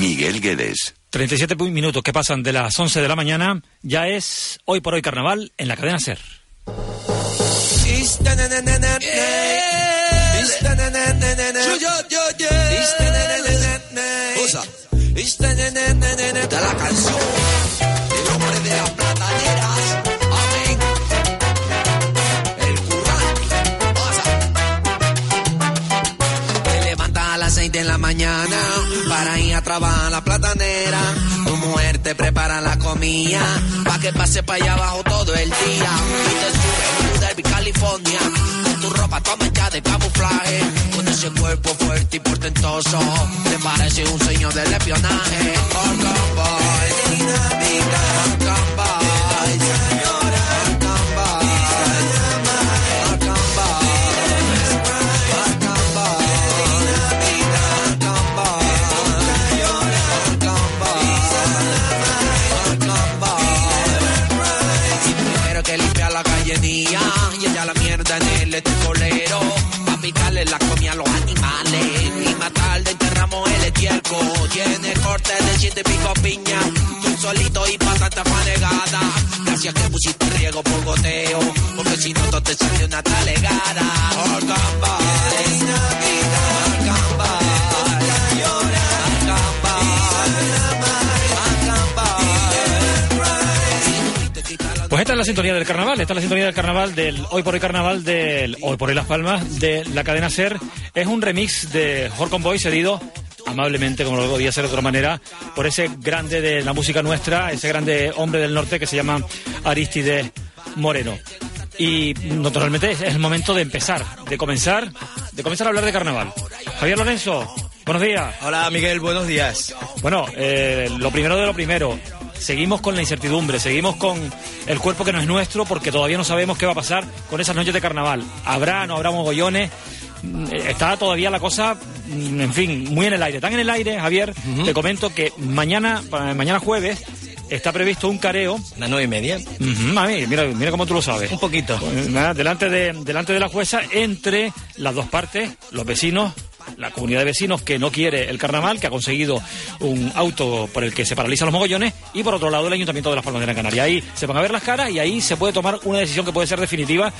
Miguel Guedes. 37 minutos que pasan de las 11 de la mañana. Ya es hoy por hoy carnaval en la cadena Ser. Comida pa' que pase para allá abajo todo el día. Y te sube New Derby, California. Con tu ropa toda manchada de camuflaje. Con ese cuerpo fuerte y portentoso. Te parece un señor del espionaje. Organ Boy. Organ sintonía del carnaval, esta es la sintonía del carnaval del Hoy por Hoy Carnaval del Hoy por Hoy Las Palmas de la cadena Ser. Es un remix de Horcon Boy cedido amablemente, como lo podía ser de otra manera, por ese grande de la música nuestra, ese grande hombre del norte que se llama Aristides Moreno. Y naturalmente es el momento de empezar, de comenzar, de comenzar a hablar de carnaval. Javier Lorenzo, buenos días. Hola Miguel, buenos días. Bueno, eh, lo primero de lo primero, seguimos con la incertidumbre, seguimos con el cuerpo que no es nuestro porque todavía no sabemos qué va a pasar con esas noches de carnaval. ¿Habrá, no habrá mogollones? Mm, Está todavía la cosa, mm, en fin, muy en el aire. Tan en el aire, Javier, te comento que mañana, mañana jueves, está previsto un careo. Las nueve y media. Ujú, mami, mira, mira cómo tú lo sabes. Un poquito. Pues delante de, delante de la jueza, entre las dos partes, los vecinos, la comunidad de vecinos que no quiere el carnaval, que ha conseguido un auto por el que se paralizan los mogollones, y por otro lado el Ayuntamiento de las Palmas de Gran Canaria. Ahí se van a ver las caras y ahí se puede tomar una decisión que puede ser definitiva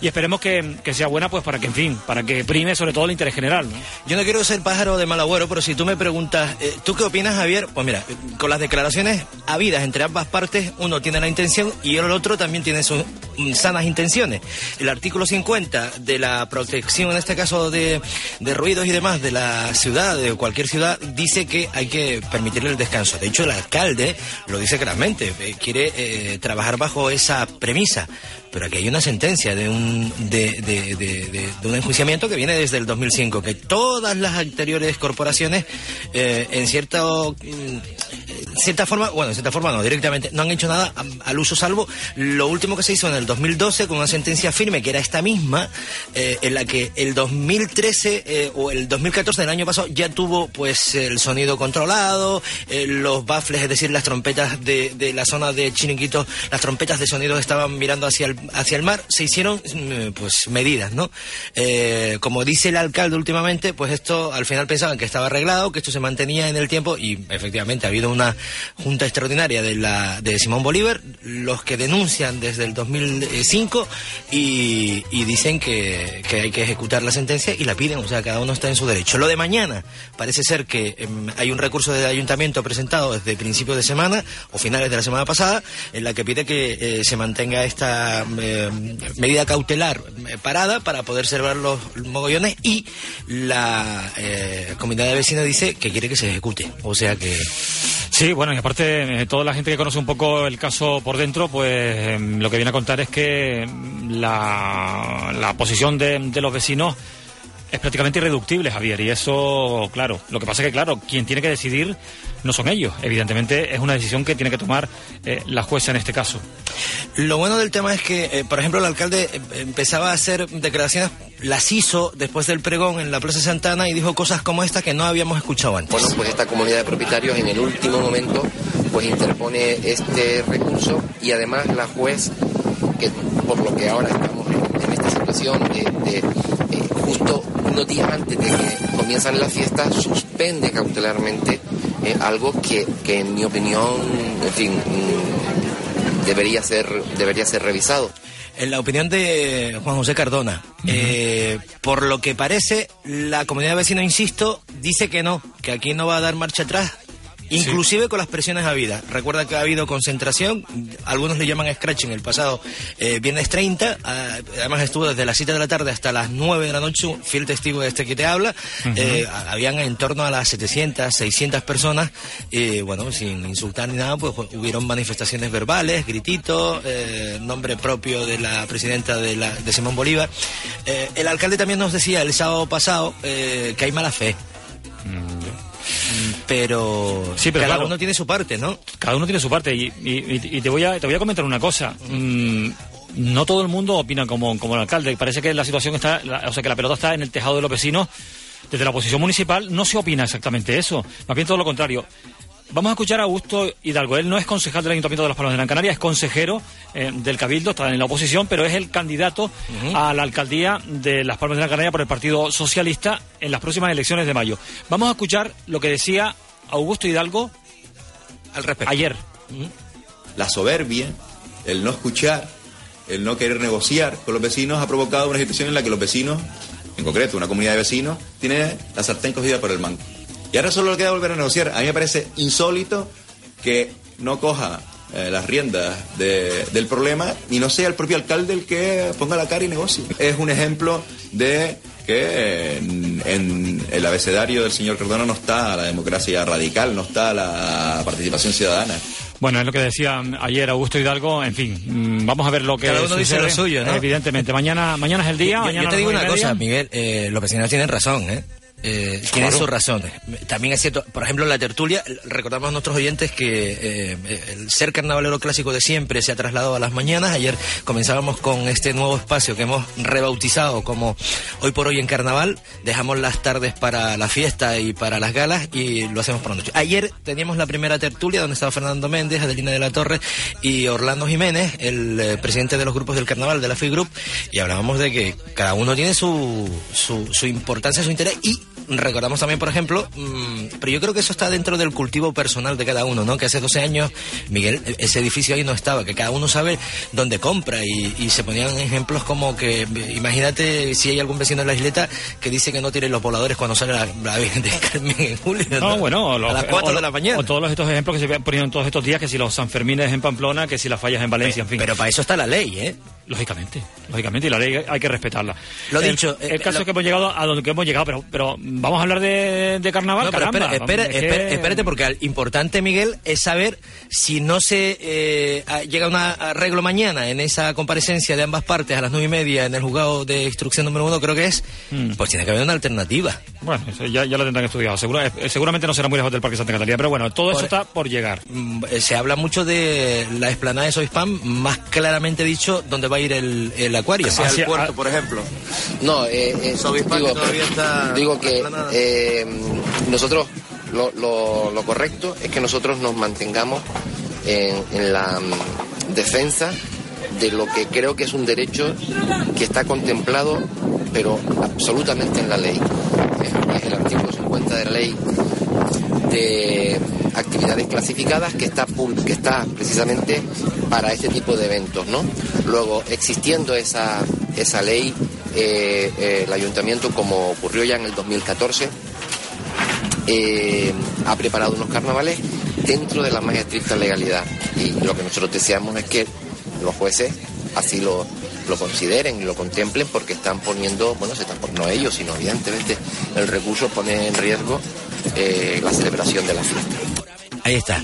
y esperemos que, que sea buena pues para que, en fin, para que prime sobre todo el interés general. Yo no quiero ser pájaro de mal agüero, pero si tú me preguntas, eh, ¿tú qué opinas, Javier? Pues mira, con las declaraciones habidas entre ambas partes, uno tiene la intención y el otro también tiene sus mm, sanas intenciones. El artículo 50 de la protección, en este caso de, de ruidos y demás, de la ciudad, de cualquier ciudad, dice que hay que permitirle el descanso. De hecho, el alcalde lo dice claramente, eh, quiere eh, trabajar bajo esa premisa. Pero aquí hay una sentencia de un, de, de- de- un enjuiciamiento que viene desde el 2005, que todas las anteriores corporaciones, eh, en cierto, mm, cierta forma, bueno, en cierta forma no, directamente, no han hecho nada al uso salvo lo último que se hizo en el 2012 con una sentencia firme que era esta misma, eh, en la que el 2013 eh, o el 2014 del año pasado ya tuvo pues el sonido controlado, eh, los baffles, es decir, las trompetas de, de la zona de Chiniquito, las trompetas de sonido estaban mirando hacia el, hacia el mar, se hicieron mm, pues medidas, ¿no? Eh, como dice el alcalde últimamente, pues esto al final pensaban que estaba arreglado, que esto se mantenía en el tiempo y efectivamente ha habido una junta extraordinaria de la de Simón Bolívar, los que denuncian desde el 2005 y, y dicen que, que hay que ejecutar la sentencia y la piden, o sea, cada uno está en su derecho. Lo de mañana parece ser que em, hay un recurso del ayuntamiento presentado desde principios de semana o finales de la semana pasada en la que pide que eh, se mantenga esta eh, medida cautelar eh, parada para poder celebrar los mogollones y la eh, comunidad de vecinos dice que quiere que se ejecute. O sea que Sí, bueno, y aparte, eh, toda la gente que conoce un poco el caso por dentro, pues em, lo que viene a contar es que la, la posición de, de los vecinos es prácticamente irreductible, Javier. Y eso, claro, lo que pasa es que, claro, quien tiene que decidir no son ellos. Evidentemente es una decisión que tiene que tomar eh, la jueza en este caso. Lo bueno del tema es que, eh, por ejemplo, el alcalde eh, empezaba a hacer declaraciones, las hizo después del pregón en la Plaza Santana y dijo cosas como esta que no habíamos escuchado antes. Bueno, pues esta comunidad de propietarios en el último momento pues interpone este recurso y además la juez, que por lo que ahora estamos en, esta situación de, justo días antes de que comienzan las fiestas, suspende cautelarmente algo que, que en mi opinión, en fin, mm, debería ser, debería ser revisado. En la opinión de Juan José Cardona, eh, por lo que parece, la comunidad de vecinos, insisto, dice que no, que aquí no va a dar marcha atrás inclusive con las presiones habidas. Recuerda que ha habido concentración, algunos le llaman scratching el pasado eh, viernes 30, ah, además estuvo desde las 7 de la tarde hasta las 9 de la noche, fiel testigo de este que te habla, eh, habían en torno a las 700, 600 personas, y bueno, sin insultar ni nada, pues, pues hubieron manifestaciones verbales, grititos, eh, nombre propio de la presidenta de, la, de Simón Bolívar. el alcalde también nos decía el sábado pasado que hay mala fe. Pero, sí, pero cada uno tiene su parte, ¿no? Cada uno tiene su parte y, te, voy a, te voy a comentar una cosa. Mm, no todo el mundo opina como, como el alcalde. Parece que la situación está, o sea, que la pelota está en el tejado de los vecinos. Desde la oposición municipal no se opina exactamente eso. Más bien todo lo contrario. Vamos a escuchar a Augusto Hidalgo. Él no es concejal del Ayuntamiento de Las Palmas de Gran Canaria, es consejero eh, del Cabildo, está en la oposición, pero es el candidato a la alcaldía de Las Palmas de Gran Canaria por el Partido Socialista en las próximas elecciones de mayo. Vamos a escuchar lo que decía Augusto Hidalgo al respecto. Ayer. La soberbia, el no escuchar, el no querer negociar con los vecinos ha provocado una situación en la que los vecinos, en concreto una comunidad de vecinos, tiene la sartén cogida por el mango. Y ahora solo le queda volver a negociar. A mí me parece insólito que no coja eh, las riendas del problema y no sea el propio alcalde el que ponga la cara y negocie. Es un ejemplo de que en, el abecedario del señor Cardona no está la democracia radical, no está la participación ciudadana. Bueno, es lo que decía ayer Augusto Hidalgo. En fin, mm, vamos a ver lo que Cada uno dice lo suyo, ¿no? Evidentemente. Mañana, mañana es el día. Yo, te digo una cosa, Miguel. Eh, los vecinos tienen razón, ¿eh? Eh, tienen sus razones. También es cierto, por ejemplo, la tertulia, recordamos a nuestros oyentes que eh, el ser carnavalero clásico de siempre se ha trasladado a las mañanas. Ayer comenzábamos con este nuevo espacio que hemos rebautizado como Hoy por Hoy en Carnaval. Dejamos las tardes para la fiesta y para las galas y lo hacemos por la noche. Ayer teníamos la primera tertulia donde estaba Fernando Méndez, Adelina de la Torre y Orlando Jiménez, el eh, presidente de los grupos del carnaval de la FI Group, y hablábamos de que cada uno tiene su, su, su importancia, su interés y recordamos también, por ejemplo, mm, pero yo creo que eso está dentro del cultivo personal de cada uno, ¿no? Que hace 12 años, Miguel, e-, ese edificio ahí no estaba, que cada uno sabe dónde compra y, se ponían ejemplos como que, imagínate si hay algún vecino de la isleta que dice que no tiene los voladores cuando sale la, la Virgen de Carmen en julio. No, bueno, a las 4 de la mañana. O todos estos ejemplos que se ponían todos estos días, que si los Sanfermines en Pamplona, que si las fallas en Valencia, en fin. Pero para eso está la ley, ¿eh? Lógicamente, lógicamente, y la ley hay que respetarla. Lo dicho. El, caso es que hemos llegado a donde hemos llegado, pero, pero vamos a hablar de, carnaval. caramba, espérate, porque lo importante, Miguel, es saber si no se eh, llega a un arreglo mañana en esa comparecencia de ambas partes a las nueve y media en el juzgado de instrucción número uno, creo que es, mm. pues tiene que haber una alternativa. Bueno, ya, ya lo tendrán estudiado. Eh, seguramente no será muy lejos del Parque Santa Catalina, pero bueno, todo eso está por llegar. Mm, eh, se habla mucho de la explanada de Soispam, más claramente dicho, donde va ir el, el acuario. Hacia el puerto, por ejemplo. No, eh, eh digo, que eh, nosotros lo, lo, correcto es que nosotros nos mantengamos en, en la mm, defensa de lo que creo que es un derecho que está contemplado, pero absolutamente en la ley. Es el artículo 50 de la ley de actividades clasificadas que está, que está precisamente para este tipo de eventos, ¿no? Luego, existiendo esa, esa ley, eh, eh, el ayuntamiento, como ocurrió ya en el 2014, eh, ha preparado unos carnavales dentro de la más estricta legalidad. Y lo que nosotros deseamos es que los jueces así lo, lo consideren y lo contemplen porque están poniendo, bueno, se están, no ellos, sino evidentemente el recurso pone en riesgo la celebración de la fiesta. Ahí está.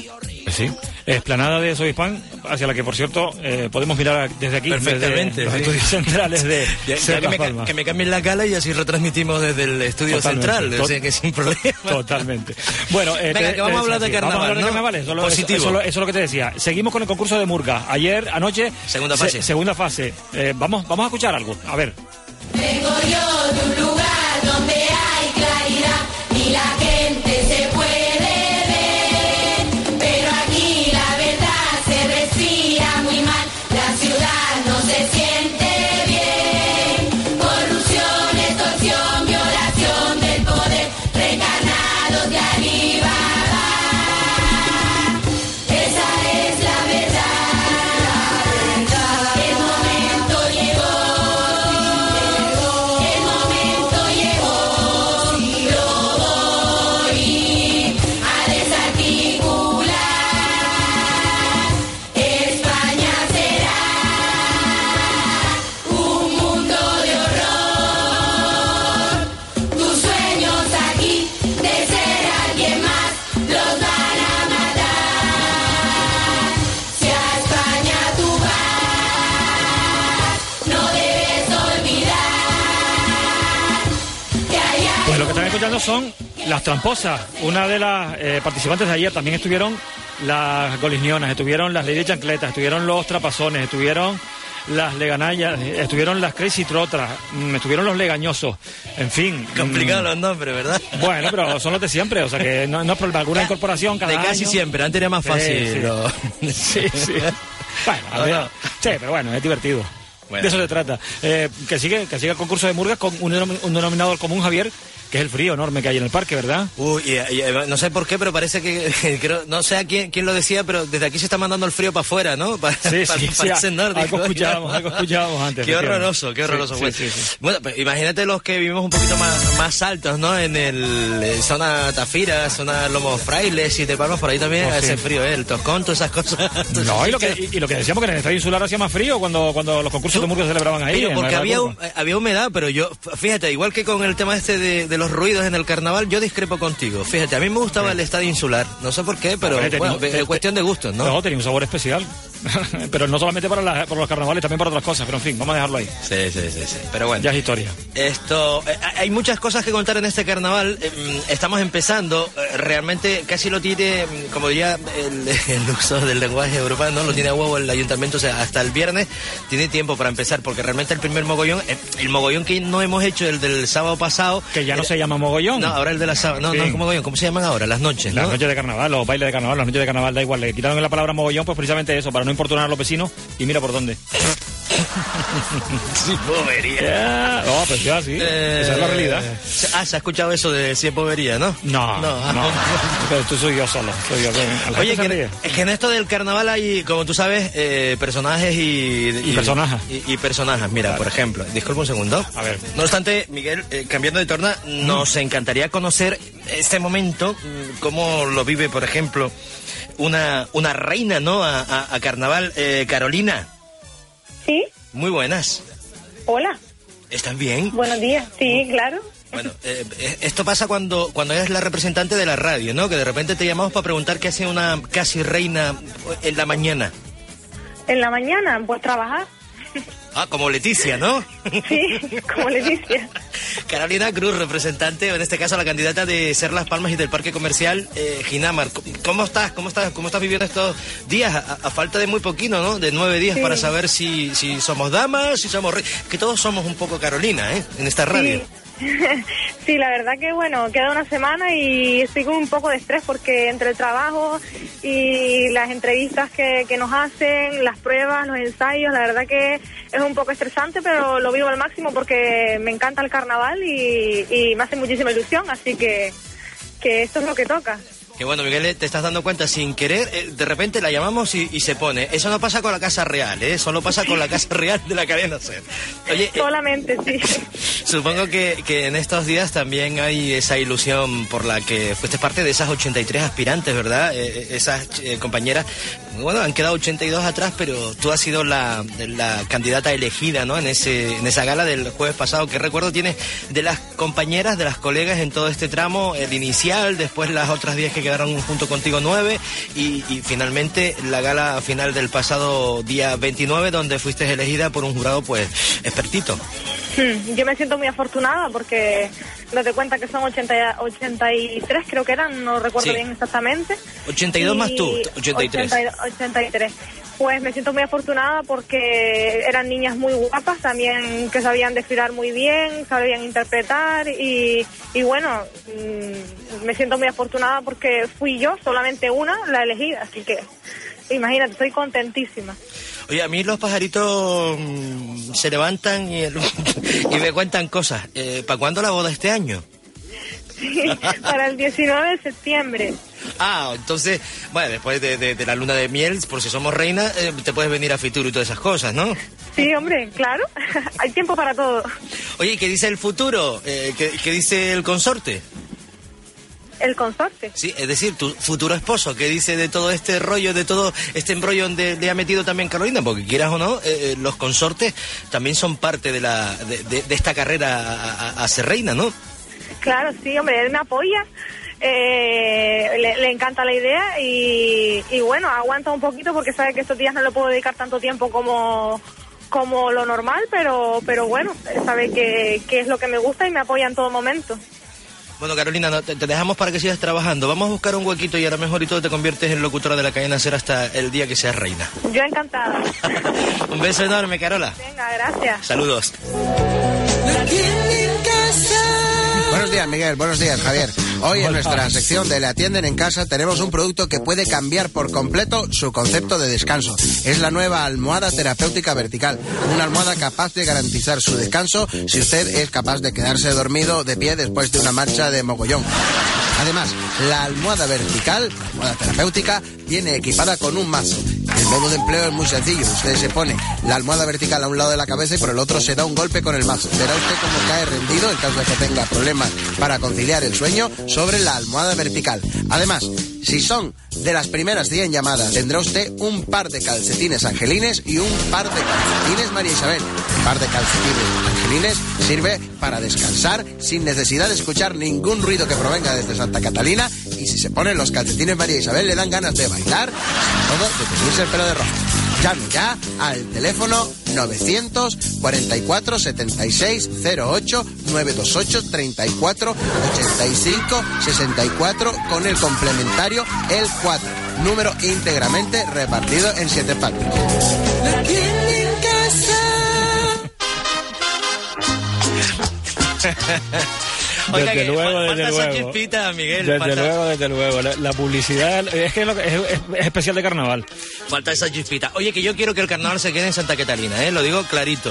Sí. Esplanada de Soispan, hacia la que, por cierto, eh, podemos mirar desde aquí, Perfectamente, desde los sí. estudios centrales de Ya- ya Ser que, me, que me cambien la cala y así retransmitimos desde el estudio Totalmente. central, o sea que sin problema. Totalmente. Bueno, eh, Venga, te- que vamos te a hablar de decía, sí, Vamos a hablar de carnaval, ¿no? carnaval, eso, lo- Positivo. eso- eso- eso es lo que te decía. Seguimos con el concurso de Murga. Ayer, anoche. Segunda se- fase. segunda fase. Eh, vamos, vamos a escuchar algo. A ver. Vengo yo de un lugar donde hay claridad y la gente recarnados de arriba son las tramposas. Una de las eh, participantes de ayer también estuvieron las golisnionas, estuvieron las Lady Chancletas, estuvieron los trapazones, estuvieron las leganayas, estuvieron las Crazy Trotras, mm, estuvieron los legañosos, en fin. mm, Complicado los nombres, ¿verdad? Bueno, pero son los de siempre, o sea que no, no es problema. Alguna incorporación cada de casi año. siempre, antes era más fácil. Sí, sí. lo- Sí, sí. Bueno, a ver, no. sí, pero bueno, es divertido. Bueno. De eso se trata. Eh, que sigue que siga el concurso de murgas con un, un denominador común, Javier, que es el frío enorme que hay en el parque, ¿verdad? Uy, y- y- no sé por qué, pero parece que, creo, no sé a quién, quién lo decía, pero desde aquí se está mandando el frío para afuera, ¿no? Para, Sí, para- sí, para sí, algo escuchábamos, algo escuchábamos antes, Qué horroroso, qué horroroso. Bueno. Bueno, pues imagínate los que vivimos un poquito más, más altos, ¿no? En el eh, zona Tafira, zona Lomos Frailes y de Palmas, por ahí también Oh, hace frío, ¿eh? El toscón, todas esas cosas. No, y lo, que, y, y lo que decíamos que en el estadio insular hacía más frío cuando, cuando los concursos de se celebraban ahí. Pero porque había, eh, había humedad, pero yo, fíjate, igual que con el tema este de, de los ruidos en el carnaval, yo discrepo contigo. Fíjate, a mí me gustaba el estadio insular. No sé por qué, pero Hombre, bueno, es te- cuestión de gustos, ¿no? No, tenía un sabor especial. pero no solamente para, la- para los carnavales, también para otras cosas. Pero en fin, vamos a dejarlo ahí. Sí, sí, sí, sí. Pero bueno. Ya es historia. Esto, eh, hay muchas cosas que contar en este carnaval. eh, mm, estamos empezando. eh, realmente casi lo tiene, mm, como diría el, el uso del lenguaje europeo, ¿no? Lo tiene a huevo el ayuntamiento. O sea, hasta el viernes tiene tiempo para empezar, porque realmente el primer mogollón, eh, el mogollón que no hemos hecho, el del sábado pasado. Que ya no era- se llama mogollón. No, ahora el de la sábado. No, Sí. no es mogollón. ¿Cómo se llaman ahora? Las noches, Las ¿no? noches de carnaval, los bailes de carnaval, las noches de carnaval, da igual. Le quitaron la palabra mogollón, pues precisamente eso, para no importunar a los. Y mira por dónde. Sí, bobería. Ya, No, pues ya sí. Esa es la realidad. Eh, Ah, se ha escuchado eso de si es bobería, ¿no? No, No. no. Pero tú soy yo solo. Soy yo. Oye, que, es que en esto del carnaval hay, como tú sabes, eh, personajes y... Y personajes. Y, y personajes. Mira, por ejemplo, disculpa un segundo. A ver. No obstante, Miguel, eh, cambiando de torna, nos encantaría conocer este momento, mm, cómo lo vive, por ejemplo, una, una reina, ¿no? A, a- a carnaval. Eh, Carolina, Sí, muy buenas. hola, ¿Estás bien? buenos días. Sí, claro. Bueno, eh, eh, esto pasa cuando, cuando eres la representante de la radio, ¿no? Que de repente te llamamos para preguntar qué hace una casi reina en la mañana. En la mañana, pues trabajar. Ah, como Leticia, ¿no? Sí, como Leticia. Carolina Cruz, representante, o en este caso la candidata de Ser Las Palmas y del Parque Comercial eh, Ginamar. ¿Cómo- ¿Cómo estás? ¿Cómo estás? ¿Cómo estás viviendo estos días? A, a falta de muy poquito, ¿no? De nueve días Sí. para saber si, si somos damas, si somos reyes. Que todos somos un poco Carolina, ¿eh? En esta radio. Sí. Sí, la verdad que bueno, queda una semana y estoy con un poco de estrés porque entre el trabajo y las entrevistas que, nos hacen, las pruebas, los ensayos, la verdad que es un poco estresante, pero lo vivo al máximo porque me encanta el carnaval y, y me hace muchísima ilusión, así que, que esto es lo que toca. Que bueno, Miguel, eh, te estás dando cuenta sin querer, eh, de repente la llamamos y, y se pone. Eso no pasa con la Casa Real, ¿eh? Solo pasa con la Casa Real de la cadena SER. Oye, eh, Solamente, sí. supongo que, que en estos días también hay esa ilusión por la que fuiste parte de esas 83 aspirantes, ¿verdad? Eh, esas eh, compañeras, bueno, han quedado 82 atrás, pero tú has sido la, la candidata elegida, ¿no? En, ese, en esa gala del jueves pasado. ¿Qué recuerdo tienes de las compañeras, de las colegas en todo este tramo? El inicial, después las otras 10 que quedaron llegaron junto contigo nueve y, y finalmente la gala final del pasado día 29 donde fuiste elegida por un jurado pues expertito. Hmm, Yo me siento muy afortunada porque date cuenta que son 80, 83, creo que eran, no recuerdo Sí. bien exactamente. 82 más tú, Y 83. 80 83. Pues me siento muy afortunada porque eran niñas muy guapas también que sabían desfilar muy bien, sabían interpretar y, y bueno, mm, me siento muy afortunada porque fui yo, solamente una, la elegida, así que imagínate, estoy contentísima. Oye, a mí los pajaritos mm, se levantan y, me cuentan cosas. Eh, ¿Para cuándo la boda este año? Para el 19 de septiembre. Ah, entonces, bueno, después de, de- de la luna de miel, por si somos reina, eh, te puedes venir a Fitur y todas esas cosas, ¿no? Sí, hombre, claro, hay tiempo para todo. Oye, ¿qué dice el futuro? Eh, ¿qué, qué dice el consorte? El consorte. Sí, es decir, tu futuro esposo, ¿qué dice de todo este rollo, de todo este embrollo donde le ha metido también Carolina? Porque quieras o no, eh, eh, los consortes también son parte de, la, de, de- de esta carrera a, a- a ser reina, ¿no? Claro, sí, hombre, él me apoya, eh, le, le encanta la idea y, y bueno, aguanta un poquito porque sabe que estos días no le puedo dedicar tanto tiempo como como lo normal, pero pero bueno, sabe que, que es lo que me gusta y me apoya en todo momento. Bueno, Carolina, no, te, te dejamos para que sigas trabajando. Vamos a buscar un huequito y a lo mejor y todo te conviertes en locutora de la cadena Ser hasta el día que seas reina. Yo encantada. Un beso enorme, Carola. Venga, gracias. Saludos. Buenos días, Miguel. Buenos días, Javier. Hoy en nuestra sección de Le atienden en casa tenemos un producto que puede cambiar por completo su concepto de descanso. Es la nueva almohada terapéutica vertical. Una almohada capaz de garantizar su descanso si usted es capaz de quedarse dormido de pie después de una marcha de mogollón. Además, la almohada vertical, la almohada terapéutica, viene equipada con un mazo. El modo de empleo es muy sencillo. Usted se pone la almohada vertical a un lado de la cabeza y por el otro se da un golpe con el mazo. Verá usted cómo cae rendido en caso de que tenga problemas para conciliar el sueño sobre la almohada vertical. Además, si son de las primeras 100 llamadas, tendrá usted un par de calcetines angelines y un par de calcetines María Isabel. Un par de calcetines angelines sirve para descansar sin necesidad de escuchar ningún ruido que provenga desde Santa Catalina y si se ponen los calcetines María Isabel le dan ganas de bailar, sobre todo de el pelo de rojo. Llame ya al teléfono 944 76 08 928 34 85 64 con el complementario el 4. Número íntegramente repartido en siete partes. Oiga, desde que luego, desde luego. chispita, Miguel. Desde falta, luego, desde luego. La, la publicidad es que es, lo que- es- es especial de carnaval. falta esa chispita. Oye, que yo quiero que el carnaval se quede en Santa Catalina, ¿eh? Lo digo clarito.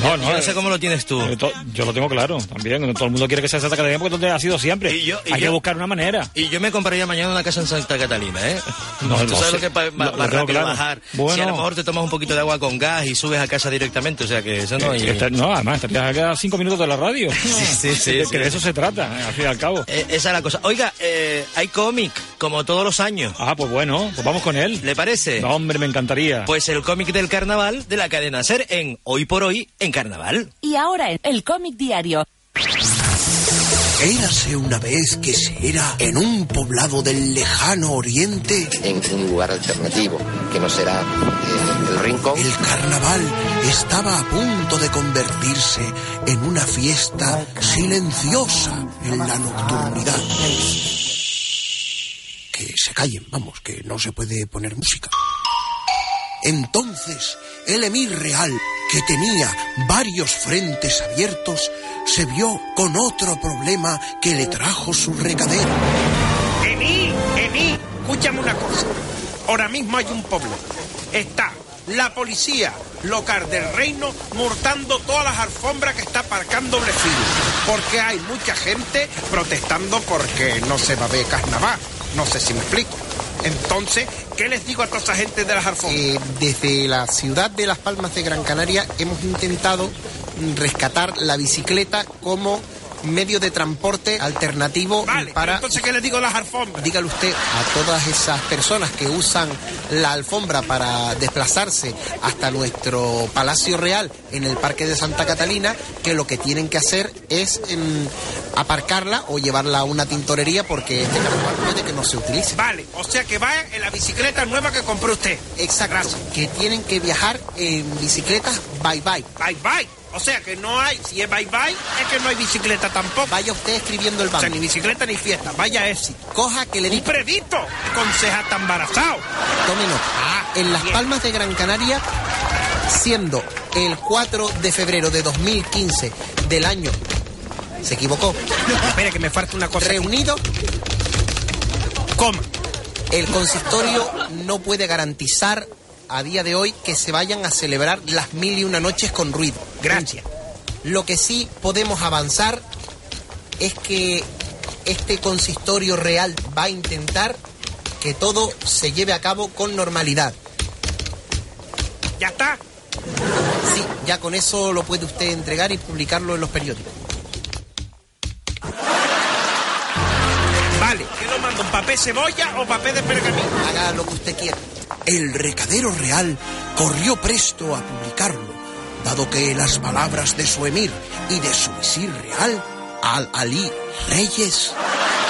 No, Yo- no, yo no eh, sé cómo lo tienes tú. Eh, Yo lo tengo claro también. Todo el mundo quiere que sea Santa Catalina porque donde ha sido siempre. Y yo- y Hay yo- que buscar una manera. Y yo me compraría mañana una casa en Santa Catalina, ¿eh? No, Tú no sabes sé. lo que es pa- Lo- más, lo más tengo rápido claro. bajar. Bueno. Si a lo mejor te tomas un poquito de agua con gas y subes a casa directamente, o sea que eso no... Eh, y- esta- no, además, estarías acá a cinco minutos de la radio. Sí, sí, sí, sí. que de eso se trata, eh, al fin y al cabo. Eh, esa es la cosa. Oiga, eh, hay cómic, como todos los años. Ah, pues bueno, pues vamos con él. ¿Le parece? No, hombre, me encantaría. Pues el cómic del carnaval de la cadena Ser en Hoy por Hoy en Carnaval. Y ahora el cómic diario. Érase una vez que se era en un poblado del lejano oriente. En un lugar alternativo, que no será eh, el rincón. El carnaval estaba a punto de convertirse en una fiesta silenciosa en la nocturnidad. Que se callen, vamos, que no se puede poner música. Entonces, el emir real, que tenía varios frentes abiertos, se vio con otro problema que le trajo su recadero. Emi, Emi, escúchame una cosa. Ahora mismo hay un problema. Está la policía local del reino mortando todas las alfombras que está aparcando Blefil. Porque hay mucha gente protestando porque no se va a ver carnaval. No sé si me explico. Entonces, ¿qué les digo a toda gente de las alfombras? Eh, desde la ciudad de Las Palmas de Gran Canaria hemos intentado rescatar la bicicleta como medio de transporte alternativo Vale, para... entonces, ¿qué le digo a las alfombras? Dígale usted a todas esas personas que usan la alfombra para desplazarse hasta nuestro Palacio Real en el Parque de Santa Catalina que lo que tienen que hacer es em, aparcarla o llevarla a una tintorería porque este carnaval puede que no se utilice. Vale, o sea que vayan en la bicicleta nueva que compró usted. Exacto. Que tienen que viajar en bicicletas bye bye. Bye bye. O sea que no hay, si es bye bye, es que no hay bicicleta tampoco. Vaya usted escribiendo el O sea, banco. ni bicicleta ni fiesta, vaya éxito. Coja que le diga. predito con cejas tan embarazado. Tome nota. Ah, en Las bien. Palmas de Gran Canaria, siendo el 4 de febrero de 2015 del año. Se equivocó. Espere que me falta una cosa. Reunido, Coma. el consistorio no puede garantizar a día de hoy que se vayan a celebrar las mil y una noches con ruido. Gracias. Lo que sí podemos avanzar es que este consistorio real va a intentar que todo se lleve a cabo con normalidad. ¿Ya está? Sí, ya con eso lo puede usted entregar y publicarlo en los periódicos. Vale. ¿Qué lo mando? ¿Un papel cebolla o papel de pergamino? Haga lo que usted quiera. El recadero real corrió presto a publicarlo, dado que las palabras de su emir y de su visir real, Al-Ali Reyes,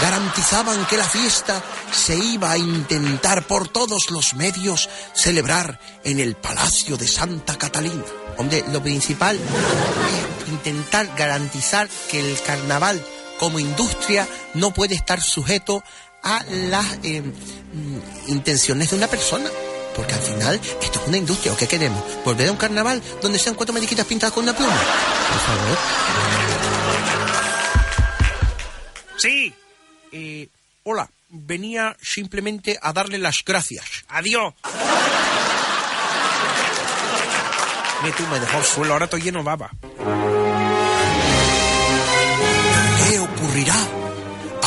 garantizaban que la fiesta se iba a intentar por todos los medios celebrar en el Palacio de Santa Catalina. Hombre, lo principal es intentar garantizar que el carnaval como industria no puede estar sujeto a las eh, mm, intenciones de una persona. Porque al final esto es una industria. ¿O qué queremos? ¿Volver a un carnaval donde sean cuatro mariquitas pintadas con una pluma? Por favor. Sí. Eh, hola, venía simplemente a darle las gracias. Adiós. Mira tú, me dejó el suelo, ahora estoy lleno de baba.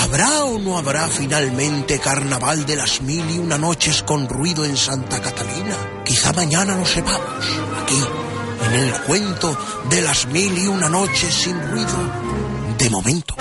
¿Habrá o no habrá finalmente carnaval de las mil y una noches con ruido en Santa Catalina? Quizá mañana lo sepamos, aquí, en el cuento de las mil y una noches sin ruido, de momento.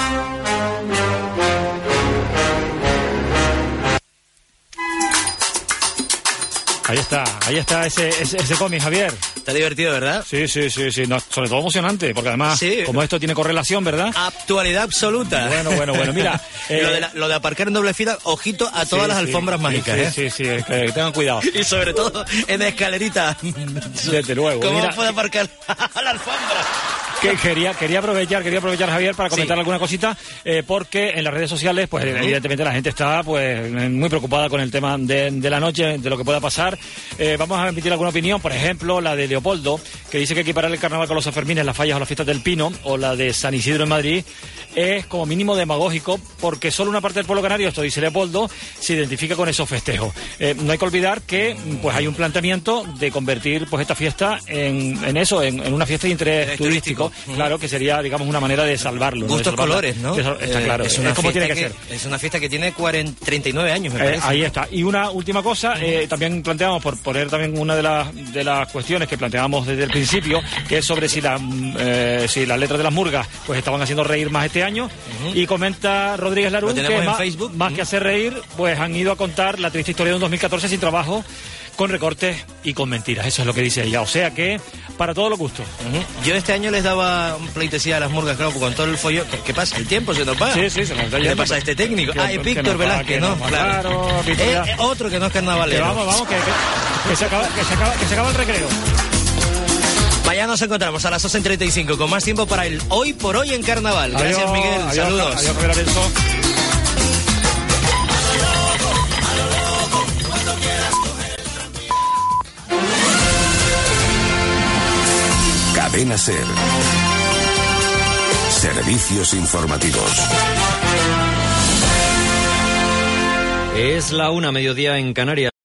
Ahí está, ahí está ese, ese, ese cómic, Javier. Está divertido, ¿verdad? Sí, sí, sí, sí. No, sobre todo emocionante, porque además, Sí. como esto tiene correlación, ¿verdad? Actualidad absoluta. Bueno, bueno, bueno, mira. eh, lo, de la- lo de aparcar en doble fila, ojito a todas sí, las alfombras sí, mágicas, sí, ¿eh? Sí, sí, es que tengan cuidado. Y sobre todo en escalerita. Desde luego. ¿Cómo Mira, puede aparcar la alfombra? Que quería, quería aprovechar, quería aprovechar Javier para comentar Sí. alguna cosita, eh, porque en las redes sociales, pues evidentemente la gente está pues muy preocupada con el tema de, de la noche, de lo que pueda pasar. Eh, vamos a emitir alguna opinión, por ejemplo, la de Leopoldo, que dice que equiparar el carnaval con los Sanfermines, las fallas o las fiestas del Pino, o la de San Isidro en Madrid, es como mínimo demagógico, porque solo una parte del pueblo canario, esto dice Leopoldo, se identifica con esos festejos. Eh, no hay que olvidar que pues hay un planteamiento de convertir pues esta fiesta en, en eso, en, en una fiesta de interés Interés turístico, claro que sería digamos una manera de salvarlo. Gustos colores, ¿no? Está Eh, claro, Es, es, una como tiene fiesta que ser. Es una fiesta que tiene 40, 39 años, me Eh, parece. ahí está. Y una última cosa, eh, también planteamos, por poner también una de las, de las cuestiones que planteábamos desde el principio, que es sobre si, la, mm, eh, si las letras de las murgas pues estaban haciendo reír más este año. Y comenta Rodríguez Larún que más, Facebook. más que hacer reír, pues han ido a contar la triste historia de un 2014 sin trabajo, con recortes y con mentiras. Eso es lo que dice ella. O sea que, para todos los gustos. Ujú. Yo este año les daba un pleitesía a las murgas, claro, con todo el follón. ¿Qué, qué pasa? El tiempo se nos va. Sí, sí, se nos está ¿Qué le pasa a este técnico? Que- ah, es que Víctor Velázquez, que ¿no? va. Claro, Víctor Eh, eh, otro que no es carnavalero. Que vamos, vamos, que, que- que se acaba, que, se acaba, que se acaba el recreo. Mañana nos encontramos a las 12.35 con más tiempo para el Hoy por Hoy en Carnaval. Gracias, Adiós, Miguel. adiós, Saludos. Adiós, Cadena Ser. Servicios informativos. Es la una mediodía en Canarias.